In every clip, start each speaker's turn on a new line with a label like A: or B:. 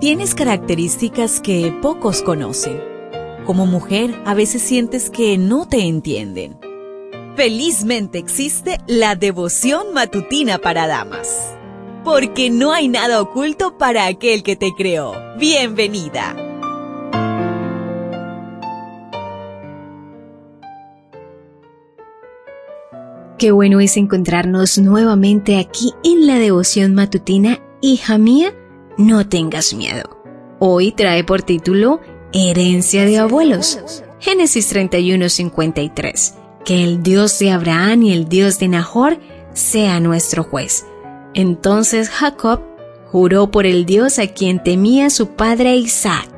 A: Tienes características que pocos conocen. Como mujer, a veces sientes que no te entienden. Felizmente existe la devoción matutina para damas. Porque no hay nada oculto para aquel que te creó. Bienvenida.
B: Qué bueno es encontrarnos nuevamente aquí en la devoción matutina, hija mía no tengas miedo. Hoy trae por título Herencia de abuelos. Génesis 31:53. Que el Dios de Abraham y el Dios de Nahor sea nuestro juez. Entonces Jacob juró por el Dios a quien temía su padre Isaac.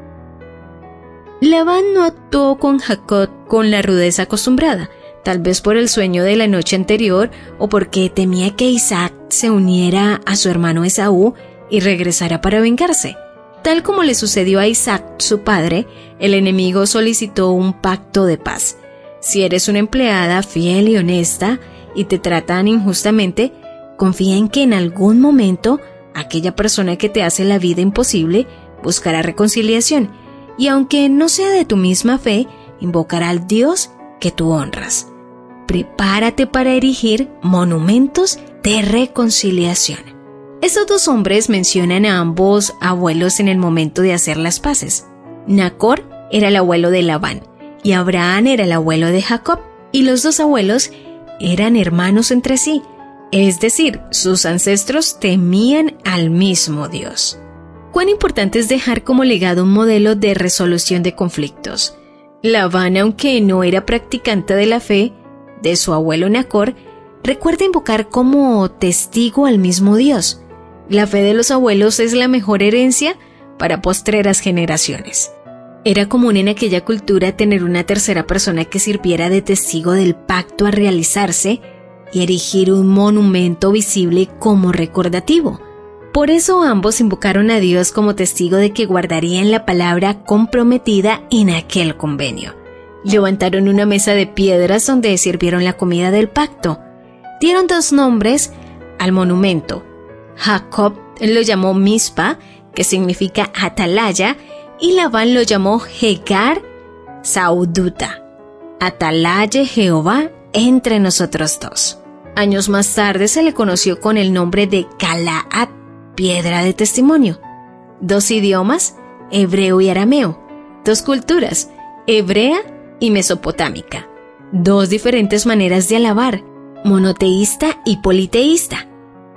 B: Labán no actuó con Jacob con la rudeza acostumbrada, tal vez por el sueño de la noche anterior o porque temía que Isaac se uniera a su hermano Esaú y regresará para vengarse. Tal como le sucedió a Isaac, su padre, el enemigo solicitó un pacto de paz. Si eres una empleada fiel y honesta y te tratan injustamente, confía en que en algún momento aquella persona que te hace la vida imposible buscará reconciliación y aunque no sea de tu misma fe, invocará al Dios que tú honras. Prepárate para erigir monumentos de reconciliación. Estos dos hombres mencionan a ambos abuelos en el momento de hacer las paces. Nacor era el abuelo de Labán y Abraham era el abuelo de Jacob, y los dos abuelos eran hermanos entre sí, es decir, sus ancestros temían al mismo Dios. Cuán importante es dejar como legado un modelo de resolución de conflictos. Labán, aunque no era practicante de la fe de su abuelo Nacor, recuerda invocar como testigo al mismo Dios. La fe de los abuelos es la mejor herencia para postreras generaciones. Era común en aquella cultura tener una tercera persona que sirviera de testigo del pacto a realizarse y erigir un monumento visible como recordativo. Por eso ambos invocaron a Dios como testigo de que guardarían la palabra comprometida en aquel convenio. Levantaron una mesa de piedras donde sirvieron la comida del pacto. Dieron dos nombres al monumento, Jacob lo llamó Mispa, que significa atalaya, y Labán lo llamó Hegar Sauduta. Atalaye Jehová entre nosotros dos. Años más tarde se le conoció con el nombre de Calaat, piedra de testimonio. Dos idiomas, hebreo y arameo. Dos culturas, hebrea y mesopotámica. Dos diferentes maneras de alabar, monoteísta y politeísta.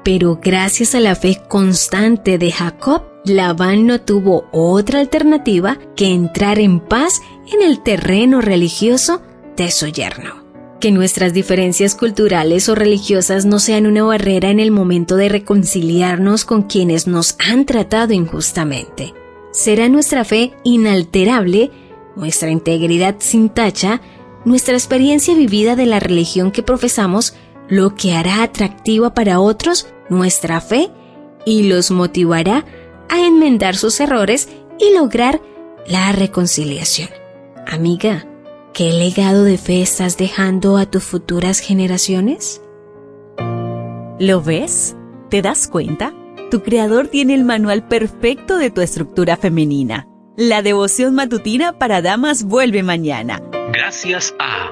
B: Pero gracias a la fe constante de Jacob, Labán no tuvo otra alternativa que entrar en paz en el terreno religioso de su yerno. Que nuestras diferencias culturales o religiosas no sean una barrera en el momento de reconciliarnos con quienes nos han tratado injustamente. Será nuestra fe inalterable, nuestra integridad sin tacha, nuestra experiencia vivida de la religión que profesamos lo que hará atractiva para otros nuestra fe y los motivará a enmendar sus errores y lograr la reconciliación. Amiga, ¿qué legado de fe estás dejando a tus futuras generaciones?
A: ¿Lo ves? ¿Te das cuenta? Tu creador tiene el manual perfecto de tu estructura femenina. La devoción matutina para damas vuelve mañana.
C: Gracias a